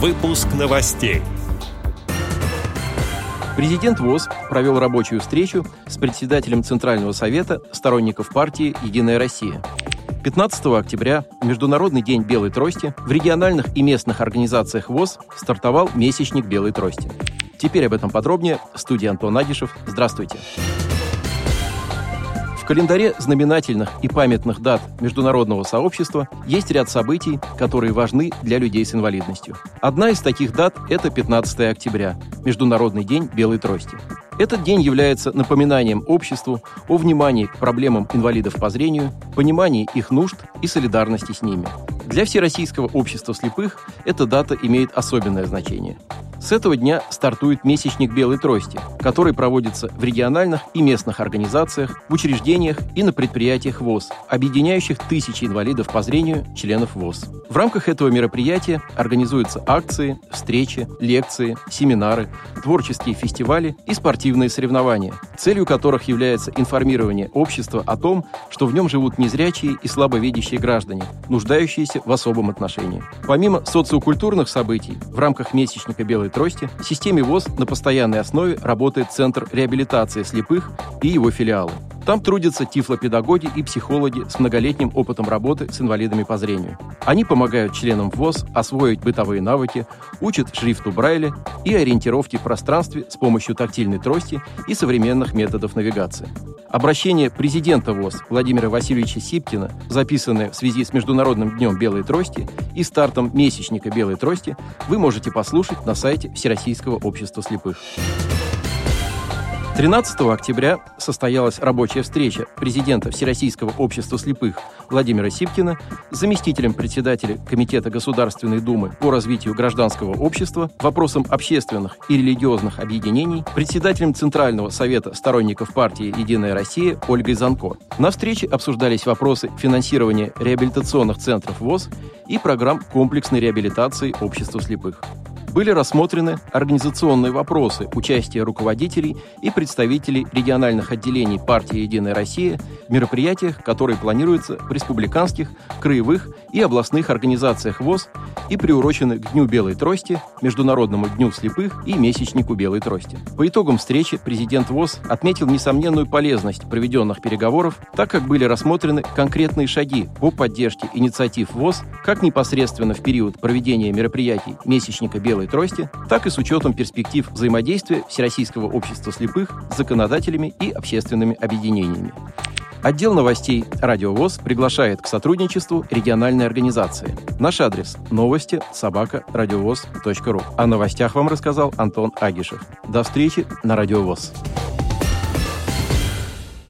Выпуск новостей. Президент ВОЗ провел рабочую встречу с председателем Центрального совета сторонников партии «Единая Россия». 15 октября, Международный день белой трости, в региональных и местных организациях ВОЗ стартовал месячник белой трости. Теперь об этом подробнее. Студия Антон Агишев. Здравствуйте. Здравствуйте календаре знаменательных и памятных дат международного сообщества есть ряд событий, которые важны для людей с инвалидностью. Одна из таких дат – это 15 октября, Международный день белой трости. Этот день является напоминанием обществу о внимании к проблемам инвалидов по зрению, понимании их нужд и солидарности с ними. Для Всероссийского общества слепых эта дата имеет особенное значение – с этого дня стартует месячник белой трости, который проводится в региональных и местных организациях, в учреждениях и на предприятиях ВОЗ, объединяющих тысячи инвалидов по зрению, членов ВОЗ. В рамках этого мероприятия организуются акции, встречи, лекции, семинары, творческие фестивали и спортивные соревнования, целью которых является информирование общества о том, что в нем живут незрячие и слабовидящие граждане, нуждающиеся в особом отношении. Помимо социокультурных событий, в рамках месячника белой белой трости, в системе ВОЗ на постоянной основе работает Центр реабилитации слепых и его филиалы. Там трудятся тифлопедагоги и психологи с многолетним опытом работы с инвалидами по зрению. Они помогают членам ВОЗ освоить бытовые навыки, учат шрифту Брайля и ориентировке в пространстве с помощью тактильной трости и современных методов навигации. Обращение президента ВОЗ Владимира Васильевича Сипкина, записанное в связи с Международным днем белой трости и стартом месячника белой трости, вы можете послушать на сайте Всероссийского общества слепых. 13 октября состоялась рабочая встреча президента Всероссийского общества слепых Владимира Сипкина с заместителем председателя Комитета Государственной Думы по развитию гражданского общества, вопросам общественных и религиозных объединений, председателем Центрального совета сторонников партии «Единая Россия» Ольгой Занко. На встрече обсуждались вопросы финансирования реабилитационных центров ВОЗ и программ комплексной реабилитации общества слепых были рассмотрены организационные вопросы участия руководителей и представителей региональных отделений партии «Единая Россия» в мероприятиях, которые планируются в республиканских, краевых и областных организациях ВОЗ и приурочены к Дню белой трости, Международному дню слепых и Месячнику белой трости. По итогам встречи президент ВОЗ отметил несомненную полезность проведенных переговоров, так как были рассмотрены конкретные шаги по поддержке инициатив ВОЗ как непосредственно в период проведения мероприятий Месячника белой трости, так и с учетом перспектив взаимодействия Всероссийского общества слепых с законодателями и общественными объединениями. Отдел новостей «Радио ВОЗ» приглашает к сотрудничеству региональной организации. Наш адрес – новости собака ру. О новостях вам рассказал Антон Агишев. До встречи на «Радио ВОЗ».